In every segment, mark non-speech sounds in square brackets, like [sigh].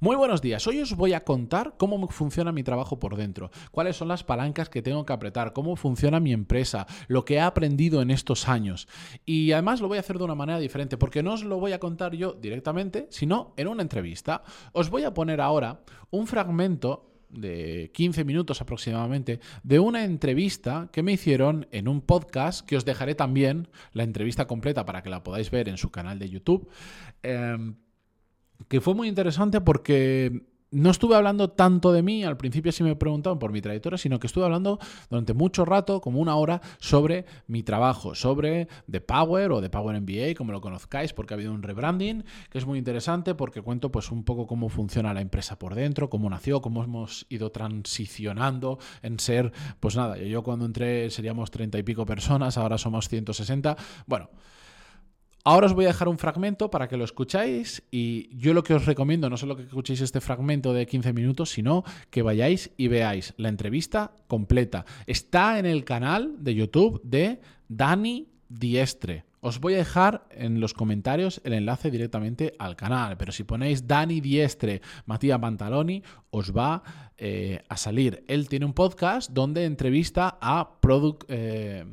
Muy buenos días. Hoy os voy a contar cómo funciona mi trabajo por dentro, cuáles son las palancas que tengo que apretar, cómo funciona mi empresa, lo que he aprendido en estos años. Y además lo voy a hacer de una manera diferente, porque no os lo voy a contar yo directamente, sino en una entrevista. Os voy a poner ahora un fragmento de 15 minutos aproximadamente de una entrevista que me hicieron en un podcast que os dejaré también la entrevista completa para que la podáis ver en su canal de YouTube. Em, que fue muy interesante porque no estuve hablando tanto de mí, al principio sí me preguntaban por mi trayectoria, sino que estuve hablando durante mucho rato, como una hora, sobre mi trabajo, sobre The Power o The Power MBA, como lo conozcáis, porque ha habido un rebranding, que es muy interesante porque cuento pues un poco cómo funciona la empresa por dentro, cómo nació, cómo hemos ido transicionando en ser, pues nada, yo cuando entré seríamos treinta y pico personas, ahora somos 160, bueno. Ahora os voy a dejar un fragmento para que lo escucháis y yo lo que os recomiendo no solo que escuchéis este fragmento de 15 minutos, sino que vayáis y veáis la entrevista completa. Está en el canal de YouTube de Dani Diestre. Os voy a dejar en los comentarios el enlace directamente al canal, pero si ponéis Dani Diestre, Matías Pantaloni, os va eh, a salir. Él tiene un podcast donde entrevista a product, eh,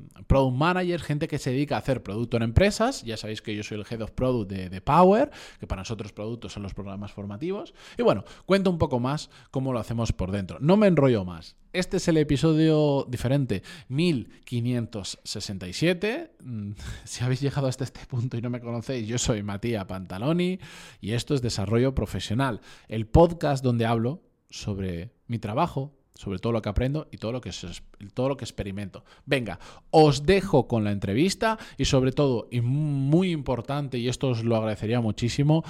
managers, gente que se dedica a hacer producto en empresas. Ya sabéis que yo soy el head of product de, Power, que para nosotros productos son los programas formativos. Y bueno, cuento un poco más cómo lo hacemos por dentro. No me enrollo más. Este es el episodio diferente 1567. Mm, [laughs] si habéis llegado hasta este punto y no me conocéis, yo soy Matías Pantaloni y esto es Desarrollo Profesional, el podcast donde hablo sobre mi trabajo, sobre todo lo que aprendo y todo lo que, todo lo que experimento. Venga, os dejo con la entrevista y sobre todo, y muy importante, y esto os lo agradecería muchísimo,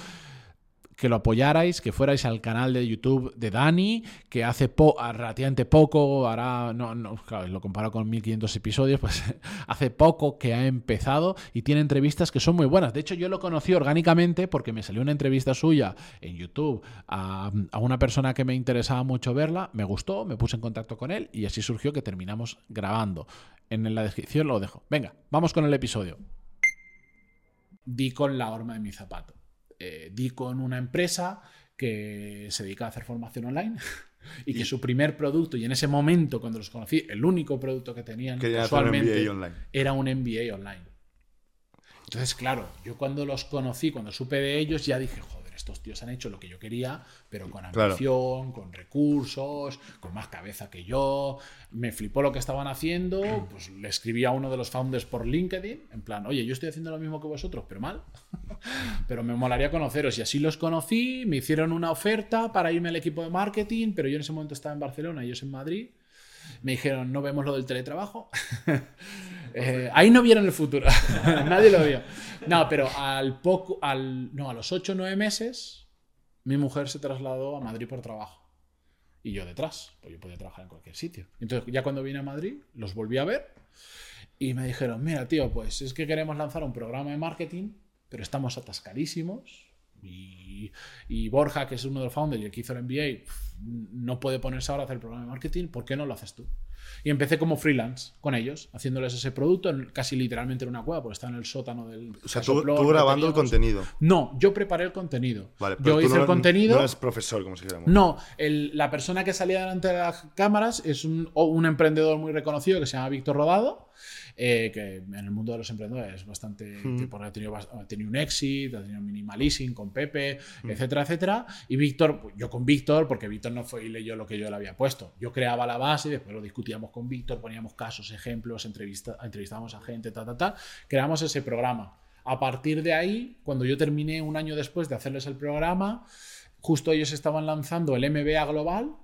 que lo apoyarais, que fuerais al canal de YouTube de Dani, que hace relativamente poco, no, no, claro, lo comparo con 1500 episodios, pues [laughs] hace poco que ha empezado y tiene entrevistas que son muy buenas. De hecho, yo lo conocí orgánicamente porque me salió una entrevista suya en YouTube a, a una persona que me interesaba mucho verla, me gustó, me puse en contacto con él y así surgió que terminamos grabando. En la descripción lo dejo. Venga, vamos con el episodio. Di con la horma de mi zapato eh, di con una empresa que se dedica a hacer formación online [laughs] y que su primer producto, y en ese momento cuando los conocí, el único producto que tenían casualmente era un MBA online. Entonces, claro, yo cuando los conocí, cuando supe de ellos, ya dije, joder, estos tíos han hecho lo que yo quería, pero con ambición, con recursos, con más cabeza que yo. Me flipó lo que estaban haciendo. Pues le escribí a uno de los founders por LinkedIn, en plan, oye, yo estoy haciendo lo mismo que vosotros, pero mal. [laughs] pero me molaría conoceros. Y así los conocí, me hicieron una oferta para irme al equipo de marketing, pero yo en ese momento estaba en Barcelona y ellos en Madrid. Me dijeron, no vemos lo del teletrabajo. [laughs] Eh, ahí no vieron el futuro. [laughs] Nadie lo vio. No, pero al poco, al, no, a los 8 o 9 meses, mi mujer se trasladó a Madrid por trabajo. Y yo detrás, pues yo podía trabajar en cualquier sitio. Entonces, ya cuando vine a Madrid, los volví a ver y me dijeron, mira, tío, pues es que queremos lanzar un programa de marketing, pero estamos atascadísimos. Y, y Borja, que es uno de los founders y el que hizo el MBA, no puede ponerse ahora a hacer el programa de marketing, ¿por qué no lo haces tú? Y empecé como freelance con ellos, haciéndoles ese producto, casi literalmente en una cueva, porque está en el sótano del. O sea, tú, grabando el contenido. No, yo preparé el contenido. Vale, yo hice el contenido. No eres profesor, como dijéramos. No, la persona que salía delante de las cámaras es un, un emprendedor muy reconocido que se llama Víctor Rodado eh, que en el mundo de los emprendedores es bastante, ha, tenido, ha, tenido, un exit, ha tenido un con Pepe, etcétera, etcétera. Y Víctor, pues, yo con Víctor, porque Víctor no fue y leyó lo que yo le había puesto. Yo creaba la base y después lo discutíamos con Víctor, poníamos casos, ejemplos, entrevista, entrevistábamos a gente, ta, ta, ta. Creamos ese programa. A partir de ahí, cuando yo terminé un año después de hacerles el programa, justo ellos estaban lanzando el MBA Global,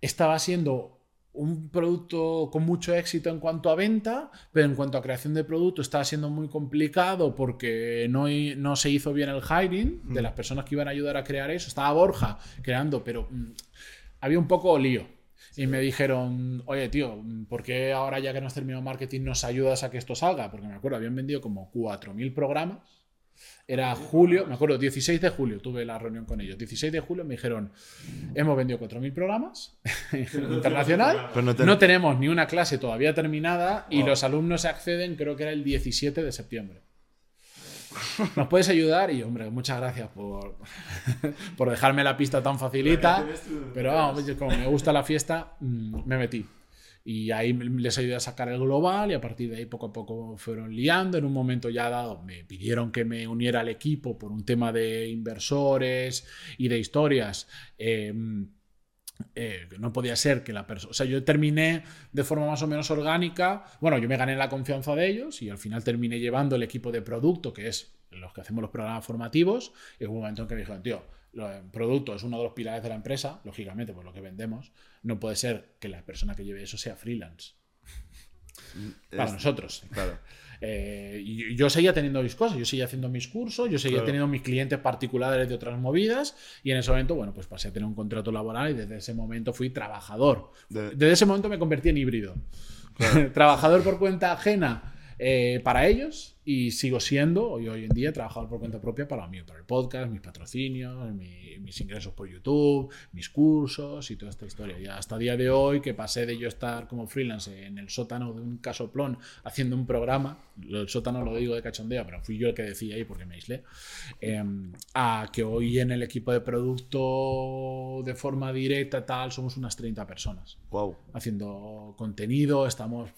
estaba siendo un producto con mucho éxito en cuanto a venta, pero en cuanto a creación de producto estaba siendo muy complicado porque no, no se hizo bien el hiring de mm. las personas que iban a ayudar a crear eso. Estaba Borja creando, pero mm, había un poco lío. Y me dijeron, oye, tío, ¿por qué ahora ya que no has terminado marketing nos ayudas a que esto salga? Porque me acuerdo, habían vendido como 4.000 programas era julio, me acuerdo, 16 de julio tuve la reunión con ellos. 16 de julio me dijeron, hemos vendido 4.000 programas [laughs] internacional, no, tenemos ni una clase todavía terminada y los alumnos acceden, creo que era el 17 de septiembre. ¿nos puedes ayudar? Y hombre, muchas gracias por, [laughs] por dejarme la pista tan facilita. Pero vamos, como me gusta la fiesta, mm, me metí. Y ahí les ayudé a sacar el global y a partir de ahí poco a poco fueron liando. En un momento ya dado me pidieron que me uniera al equipo por un tema de inversores y de historias. Em, eh, no podía ser que la persona. O sea, yo terminé de forma más o menos orgánica. Bueno, yo me gané la confianza de ellos y al final terminé llevando el equipo de producto, que es los que hacemos los programas formativos. Y hubo un momento en que me dijeron, tío, el producto es uno de los pilares de la empresa, lógicamente, por lo que vendemos. No puede ser que la persona que lleve eso sea freelance. Mm, Para nosotros. Claro. Eh, y yo seguía teniendo mis cosas, yo seguía haciendo mis cursos, yo seguía teniendo mis clientes particulares de otras movidas y en ese momento, bueno, pues pasé a tener un contrato laboral y desde ese momento fui trabajador. Desde ese momento me convertí en híbrido. [laughs] trabajador por cuenta ajena eh, para ellos y sigo siendo, hoy, hoy en día, trabajador por cuenta propia para mí, para el podcast, mis patrocinios, mis ingresos por YouTube, mis cursos y toda esta historia. Y hasta el día de hoy, que pasé de yo estar como freelance en el sótano de un casoplón haciendo un programa, el sótano lo digo de cachondeo, pero fui yo el que decía ahí porque me aislé, em, a que hoy en el equipo de producto de forma directa tal, somos unas 30 personas. Wow. Haciendo contenido, estamos...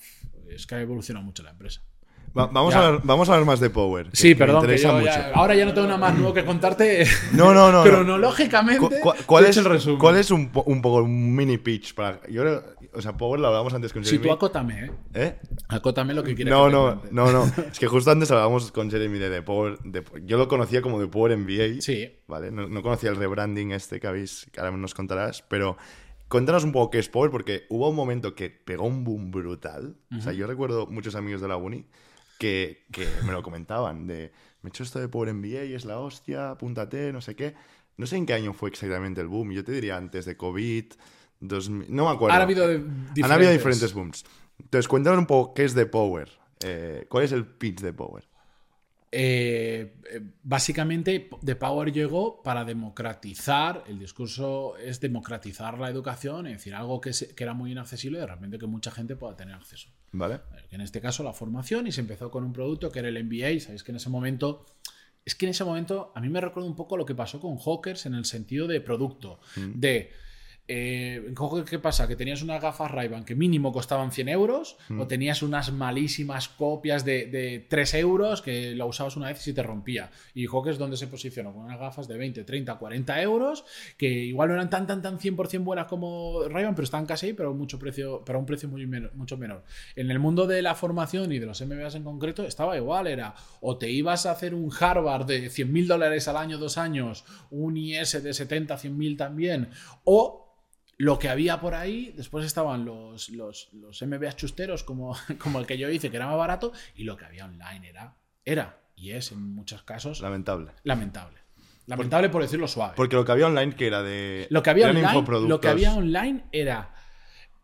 Es que ha evolucionado mucho la empresa vamos, a ver, vamos a ver más de Power. Sí, perdón. ahora ya no tengo nada más nuevo que contarte. [laughs] No, no, no. Cronológicamente. ¿Cuál, es el resumen? ¿Cuál es un, poco un mini pitch? Para, yo, o sea, Power lo hablábamos antes con Jeremy. Si tú acótame, ¿eh? ¿Eh? Acótame lo que quieras. No, no, no, no. [laughs] es que justo antes hablábamos con Jeremy de, Power. yo lo conocía como de Power MBA. Sí. ¿Vale? No, conocía el rebranding este que habéis, que ahora nos contarás, pero. Cuéntanos un poco qué es Power, porque hubo un momento que pegó un boom brutal. O sea, yo recuerdo muchos amigos de la uni que, me lo comentaban, de, me he hecho esto de Power MBA y es la hostia, apúntate, no sé qué. No sé en qué año fue exactamente el boom, yo te diría antes de COVID, 2000, no me acuerdo. Han habido, diferentes. Han habido diferentes booms. Entonces, cuéntanos un poco qué es de Power. Eh, ¿Cuál es el pitch de Power? Eh, básicamente, The Power llegó para democratizar, el discurso es democratizar la educación, es decir, algo que, que era muy inaccesible, de repente que mucha gente pueda tener acceso. Vale. En este caso, la formación, y se empezó con un producto que era el MBA. Sabéis que en ese momento. Es que en ese momento a mí me recuerda un poco lo que pasó con Hawkers en el sentido de producto. Mm. De eh, ¿Qué pasa? Que tenías unas gafas ray que mínimo costaban 100 euros o mm. tenías unas malísimas copias de, de, 3 euros que la usabas una vez y se te rompía. Y Hawkers, ¿dónde se posicionó? Con unas gafas de 20, 30, 40 euros que igual no eran tan, tan, tan 100% buenas como ray pero estaban casi ahí, pero, mucho precio, pero a un precio muy mucho menor. En el mundo de la formación y de los MBAs en concreto estaba igual, era o te ibas a hacer un Harvard de 100 mil dólares al año, dos años, un IS de 70, 100 mil también, o lo que había por ahí, después estaban los, los, los MBA chusteros como, [laughs] como el que yo hice, que era más barato, y lo que había online era, era y es en muchos casos lamentable. Lamentable. Lamentable por, decirlo suave. Porque lo que había online que era de lo que había online, lo que había online era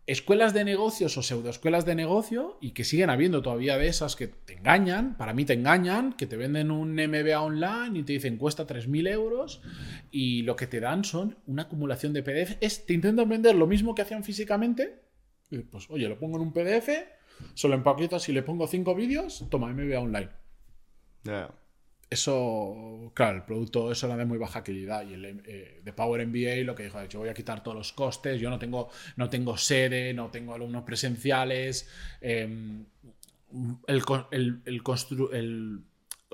escuelas de negocios o pseudoescuelas de negocio y que siguen habiendo todavía de esas que te engañan, para mí te engañan, que te venden un MBA online y te dicen cuesta 3.000 euros y lo que te dan son una acumulación de PDF. Es, te intentan vender lo mismo que hacían físicamente. Y pues, oye, lo pongo en un PDF, solo empaquetas y le pongo cinco vídeos, toma MBA online. Eso, claro, el producto eso era de muy baja calidad y el eh, de Power MBA lo que dijo, yo voy a quitar todos los costes, yo no tengo, no tengo sede, no tengo alumnos presenciales, em, el, el, el,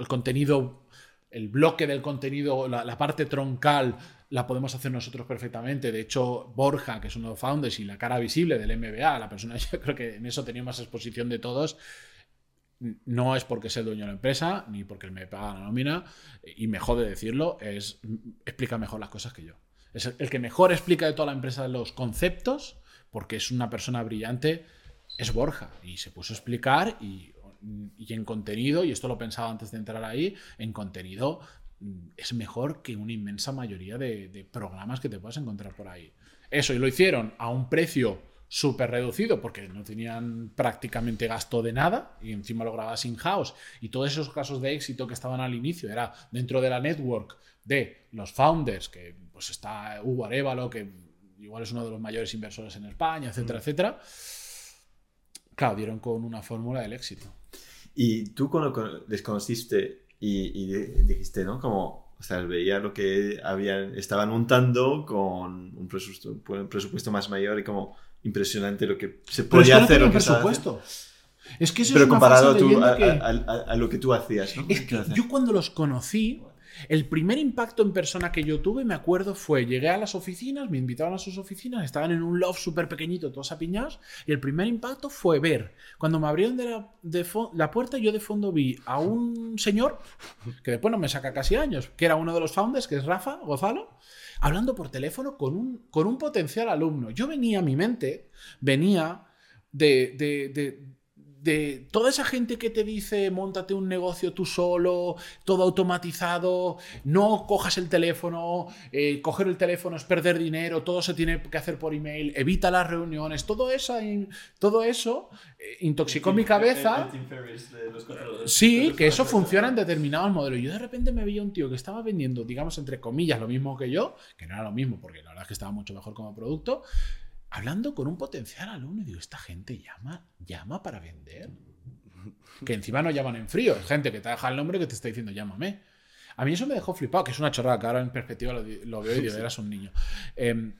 contenido, el bloque del contenido, la, parte troncal la podemos hacer nosotros perfectamente. De hecho, Borja, que es uno de los founders y la cara visible del MBA, la persona, [laughs] yo creo que en eso tenía más exposición de todos, no es porque sea el dueño de la empresa, ni porque me paga la nómina, y mejor de decirlo, es explica mejor las cosas que yo. Es el que mejor explica de toda la empresa los conceptos, porque es una persona brillante, es Borja. Y se puso a explicar y, en contenido, y esto lo pensaba antes de entrar ahí, en contenido mm, es mejor que una inmensa mayoría de, de programas que te puedas encontrar por ahí. Eso, y lo hicieron a un precio súper reducido porque no tenían prácticamente gasto de nada y encima lo grababas in-house. Y todos esos casos de éxito que estaban al inicio era dentro de la network de los founders, que pues está Hugo Arevalo, que igual es uno de los mayores inversores en España, etcétera, mm. etcétera. Claro, dieron con una fórmula del éxito. ¿Y tú cuando les conociste y, y dijiste, ¿no? Como, o sea, veía lo que habían, estaban montando con un presupuesto, un presupuesto más mayor y como impresionante lo que se podía hacer. un presupuesto. Es que eso Pero es una comparado tú a, que... a, a, a, lo que tú hacías, ¿no? Es que yo cuando los conocí, el primer impacto en persona que yo tuve, me acuerdo, fue, llegué a las oficinas, me invitaron a sus oficinas, estaban en un loft súper pequeñito, todos apiñados, y el primer impacto fue ver, cuando me abrieron de la, puerta, yo de fondo vi a un señor, que después no me saca casi años, que era uno de los founders, que es Rafa Gozalo, hablando por teléfono con un, con un potencial alumno. Yo venía a mi mente, venía de de toda esa gente que te dice, montate un negocio tú solo, todo automatizado, no cojas el teléfono, eh, coger el teléfono es perder dinero, todo se tiene que hacer por email, evita las reuniones, todo eso, todo eso eh, intoxicó mi cabeza. Sí, que eso funciona en determinados modelos. Yo de repente me veía un tío que estaba vendiendo, digamos, entre comillas, lo mismo que yo, que no era lo mismo, porque la verdad es que estaba mucho mejor como producto, hablando con un potencial alumno y digo, esta gente llama, llama para vender. [laughs] Que encima no llaman en frío, es gente que te deja el nombre que te está diciendo llámame. A mí eso me dejó flipado, que es una chorrada, que ahora en perspectiva lo, lo veo y digo, [laughs] eras un niño. Eh,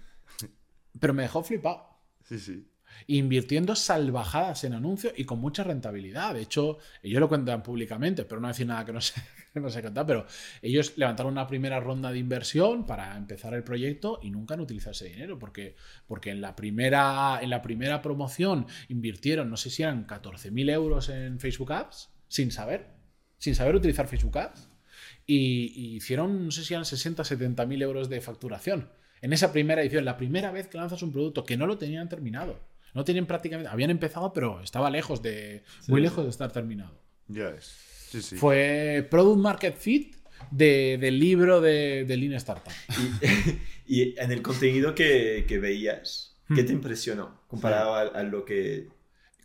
pero me dejó flipado. Sí, sí. Invirtiendo salvajadas en anuncios y con mucha rentabilidad. De hecho, ellos lo cuentan públicamente, pero no decir nada que no sé, [laughs] que no sé contar. Pero ellos levantaron una primera ronda de inversión para empezar el proyecto y nunca han utilizado ese dinero. Porque, porque en, la primera, en la primera promoción invirtieron, no sé si eran 14.000 euros en Facebook Ads, sin saber, sin saber utilizar Facebook Ads. Y, hicieron, no sé si eran 60, 70 mil euros de facturación. En esa primera edición, la primera vez que lanzas un producto que no lo tenían terminado. No tenían prácticamente. Habían empezado, pero estaba lejos de. Sí, muy sí. lejos de estar terminado. Ya es. Sí, sí. Fue Product Market Fit de- del libro de, de Lean Startup. Y, [laughs] y en el contenido que, que veías, ¿qué Hmm. te impresionó comparado a, a lo que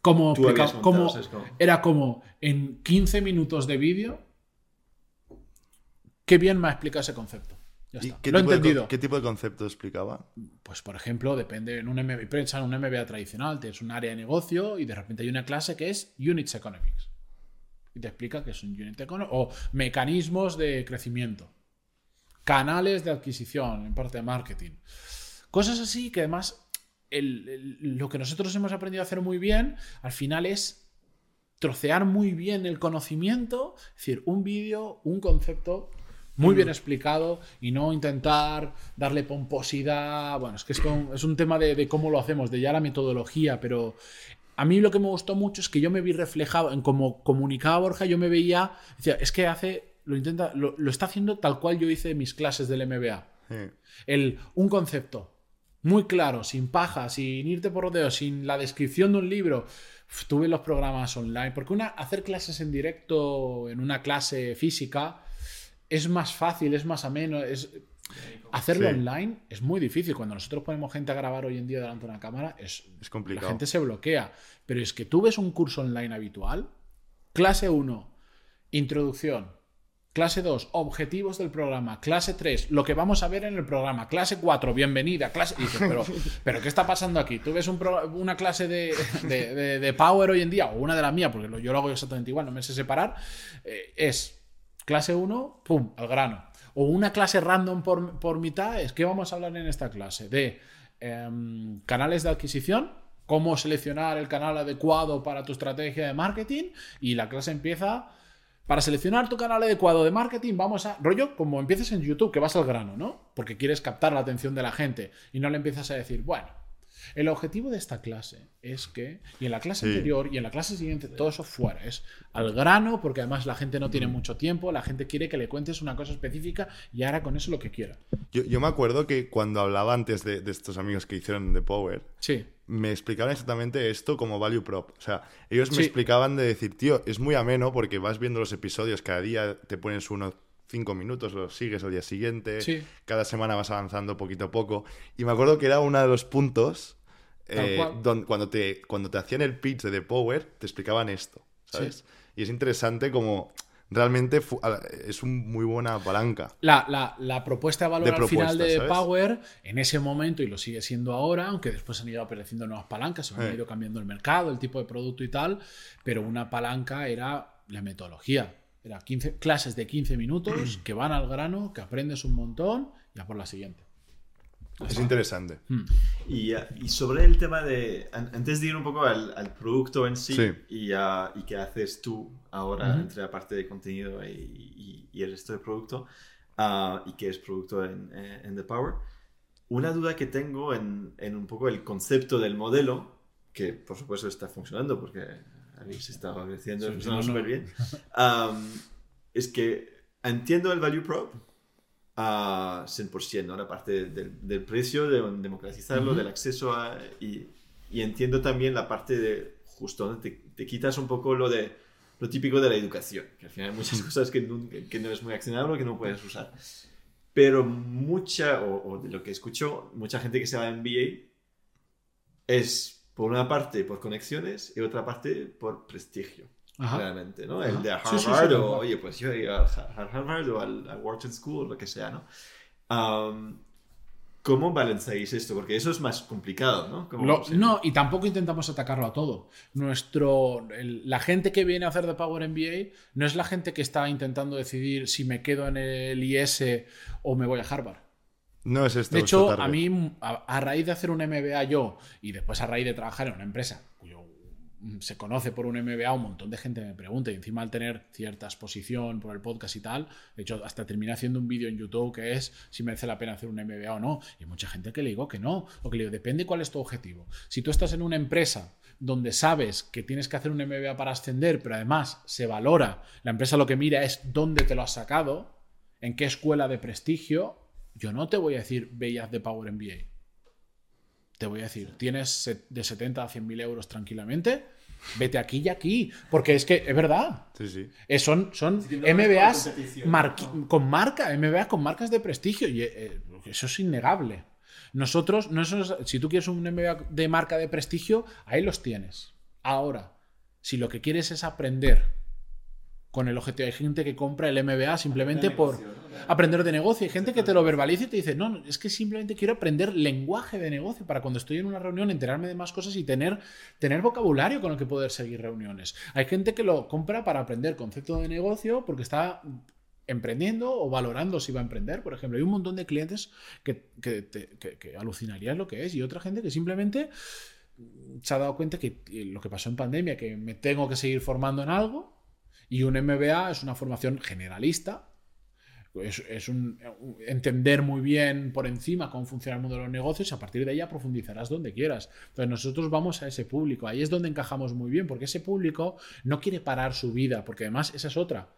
Como, tú habías explica- montado? como- era como en 15 minutos de vídeo. Qué bien me ha explicado ese concepto. Ya ¿Y está. qué Lo he de entendido. ¿Qué tipo de concepto explicaba? Pues, por ejemplo, depende en un MBA, piensa en un MBA tradicional, tienes un área de negocio y de repente hay una clase que es Units Economics. Y te explica qué es un Unit Economics o mecanismos de crecimiento, canales de adquisición en parte de marketing. Cosas así que además el- el- lo que nosotros hemos aprendido a hacer muy bien al final es trocear muy bien el conocimiento, es decir, un vídeo, un concepto muy bien explicado y no intentar darle pomposidad. Bueno, es que esto es un tema de, de cómo lo hacemos, de ya la metodología, pero a mí lo que me gustó mucho es que yo me vi reflejado en cómo comunicaba Borja, yo me veía, decía, es que hace, lo intenta, lo, lo está haciendo tal cual yo hice mis clases del MBA. Sí. El, un concepto muy claro, sin paja, sin irte por rodeos, sin la descripción de un libro. Uf, Tuve los programas online, porque una, hacer clases en directo en una clase física es más fácil, es más ameno, es... Hacerlo Sí. online es muy difícil. Cuando nosotros ponemos gente a grabar hoy en día delante de una cámara, es, Es la complicado. gente se bloquea. Pero es que tú ves un curso online habitual, clase 1, introducción, clase 2, objetivos del programa, clase 3, lo que vamos a ver en el programa, clase 4, bienvenida, clase... Y dices, pero, [laughs] pero ¿qué está pasando aquí? ¿Tú ves un pro- una clase de, de- de- de Power hoy en día, o una de las mías, porque yo lo hago exactamente igual, no me sé separar, eh, es clase 1, pum, al grano. O una clase random por, por mitad, es que vamos a hablar en esta clase de em, canales de adquisición, cómo seleccionar el canal adecuado para tu estrategia de marketing y la clase empieza para seleccionar tu canal adecuado de marketing vamos a rollo como empieces en YouTube que vas al grano, ¿no? Porque quieres captar la atención de la gente y no le empiezas a decir, bueno, el objetivo de esta clase es que, y en la clase Sí. anterior y en la clase siguiente, todo eso fuera, es al grano, porque además la gente no tiene mucho tiempo, la gente quiere que le cuentes una cosa específica y ahora con eso lo que quiera. Yo, yo me acuerdo que cuando hablaba antes de, de estos amigos que hicieron The Power, Sí, me explicaban exactamente esto como value prop. O sea, ellos me Sí. explicaban de decir, tío, es muy ameno porque vas viendo los episodios, cada día te pones unos cinco minutos, los sigues al día siguiente, Sí. cada semana vas avanzando poquito a poco. Y me acuerdo que era uno de los puntos eh, cual. don- cuando, te, cuando te hacían el pitch de The Power, te explicaban esto, ¿sabes? Y es interesante como realmente es un muy buena palanca. La, la- la propuesta de valor De al final de ¿sabes? Power, en ese momento, y lo sigue siendo ahora, aunque después han ido apareciendo nuevas palancas, se han Eh. ido cambiando el mercado, el tipo de producto y tal, pero una palanca era la metodología. Era 15, clases de 15 minutos que van al grano, que aprendes un montón y a por la siguiente. Es interesante. Hmm. Y, uh, y sobre el tema de, an- antes de ir un poco al, al producto en sí, Sí. Y, uh, y qué haces tú ahora entre la parte de contenido y, y- y el resto del producto, uh, y qué es producto en, eh, en The Power, una duda que tengo en, en un poco el concepto del modelo, que por supuesto está funcionando porque habéis estado creciendo, Sí, no, no. súper bien, um, [laughs] es que entiendo el value prop, a 100%, ¿no? La parte del, del precio, de democratizarlo, Ujú. del acceso a... Y, y entiendo también la parte de justo donde te, te quitas un poco lo de lo típico de la educación, que al final hay muchas cosas que no, que no es muy accionable, que no puedes usar. Pero mucha, o, o de lo que escucho, mucha gente que se va a MBA es, por una parte, por conexiones y otra parte, por prestigio Ajá. realmente, ¿no? Ajá. El de Sí, sí, sí, Harvard tal o, oye, pues yo he a Harvard o al a Wharton School, lo que sea, ¿no? ¿Cómo balanceáis esto? Porque eso es más complicado, ¿no? Lo- sí. no, y tampoco intentamos atacarlo a todo. Nuestro, el- la gente que viene a hacer The Power MBA no es la gente que está intentando decidir si me quedo en el IS o me voy a Harvard. No es esto. De hecho, a mí, a, a raíz de hacer un MBA yo y después a raíz de trabajar en una empresa cuyo mm, se conoce por un MBA, un montón de gente me pregunta y encima al tener cierta exposición por el podcast y tal, de hecho hasta terminé haciendo un vídeo en YouTube que es si merece la pena hacer un MBA o no. Y hay mucha gente que le digo que no, o que le digo, depende cuál es tu objetivo. Si tú estás en una empresa donde sabes que tienes que hacer un MBA para ascender, pero además se valora, la empresa lo que mira es dónde te lo has sacado, en qué escuela de prestigio, yo no te voy a decir haz de Power MBA. Te voy a decir, tienes de 70 a 100 mil euros tranquilamente, vete aquí y aquí. Porque es que es verdad. Sí, sí. Eh, son son Sí, no es MBAs con marca, MBA con marcas de prestigio. Y eh, eso es innegable. Nosotros, no eso es- si tú quieres un MBA de marca de prestigio, ahí los tienes. Ahora, si lo que quieres es aprender con el objetivo, hay gente que compra el MBA simplemente por aprender de negocio. Hay gente que te lo verbaliza y te dice, no, no, es que simplemente quiero aprender lenguaje de negocio para cuando estoy en una reunión enterarme de más cosas y tener, tener vocabulario con el que poder seguir reuniones. Hay gente que lo compra para aprender concepto de negocio porque está emprendiendo o valorando si va a emprender, por ejemplo. Hay un montón de clientes que, que, te- que- que alucinarías lo que es y otra gente que simplemente se ha dado cuenta que lo que pasó en pandemia, que me tengo que seguir formando en algo y un MBA es una formación generalista, es, es un, entender muy bien por encima cómo funciona el mundo de los negocios y a partir de ahí profundizarás donde quieras. Entonces nosotros vamos a ese público, ahí es donde encajamos muy bien, porque ese público no quiere parar su vida, porque además esa es otra.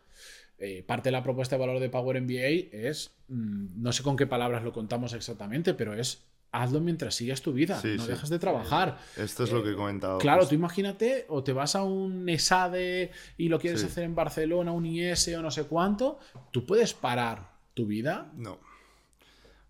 Eh, parte de la propuesta de valor de Power MBA es, mm, no sé con qué palabras lo contamos exactamente, pero es hazlo mientras sigues tu vida, Sí, no sí. dejas de trabajar. Esto es lo que he comentado. Claro, pues. tú imagínate, o te vas a un ESADE y lo quieres Sí. hacer en Barcelona, un IS o no sé cuánto, tú puedes parar tu vida No.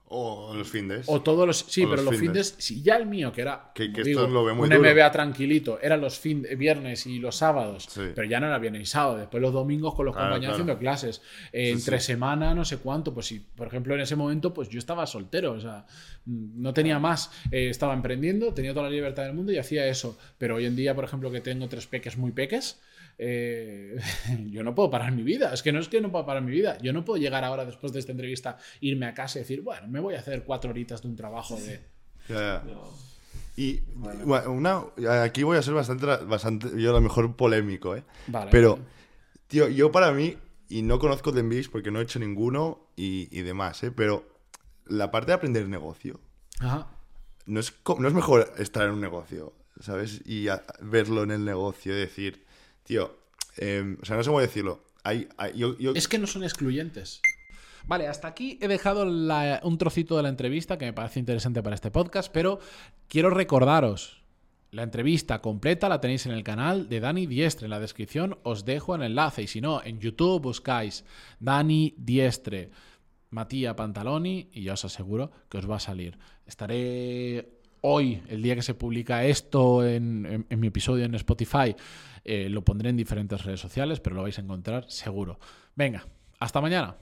O los findes. o todos los... Sí, O pero los los fines, si ya el mío, que era Que- que esto lo ve muy un duro. MBA tranquilito, eran los fin, viernes y los sábados, Sí. pero ya no era viernes y sábado, después los domingos con los Claro, compañeros claro. haciendo clases, Eh, Sí, entre sí. semana, no sé cuánto, pues si, por ejemplo, en ese momento, pues yo estaba soltero, o sea, no tenía más, Eh, estaba emprendiendo, tenía toda la libertad del mundo y hacía eso, pero hoy en día, por ejemplo, que tengo tres peques muy peques, eh, [laughs] yo no puedo parar mi vida. Es que no es que no puedo parar mi vida. Yo no puedo llegar ahora, después de esta entrevista, irme a casa y decir, bueno, me voy a hacer cuatro horitas de un trabajo de. [laughs] No. Y bueno, una, aquí voy a ser bastante, bastante, yo a lo mejor polémico, ¿eh? Vale. Pero, tío, yo para mí, y no conozco de MBAs porque no he hecho ninguno y, y demás, ¿eh? Pero la parte de aprender negocio, Ajá. no es, no es mejor estar en un negocio, ¿sabes? Y a- verlo en el negocio y decir, tío, em, o sea, no sé cómo decirlo. Es que no son excluyentes. Vale, hasta aquí he dejado un trocito de la entrevista que me parece interesante para este podcast, pero quiero recordaros. La entrevista completa la tenéis en el canal de Dani Diestre. En la descripción os dejo el enlace. Y si no, en YouTube buscáis Dani Diestre, Matías Pantaloni y ya os aseguro que os va a salir. Estaré hoy, el día que se publica esto en, mi episodio en Spotify, eh, lo pondré en diferentes redes sociales, pero lo vais a encontrar seguro. Venga, hasta mañana.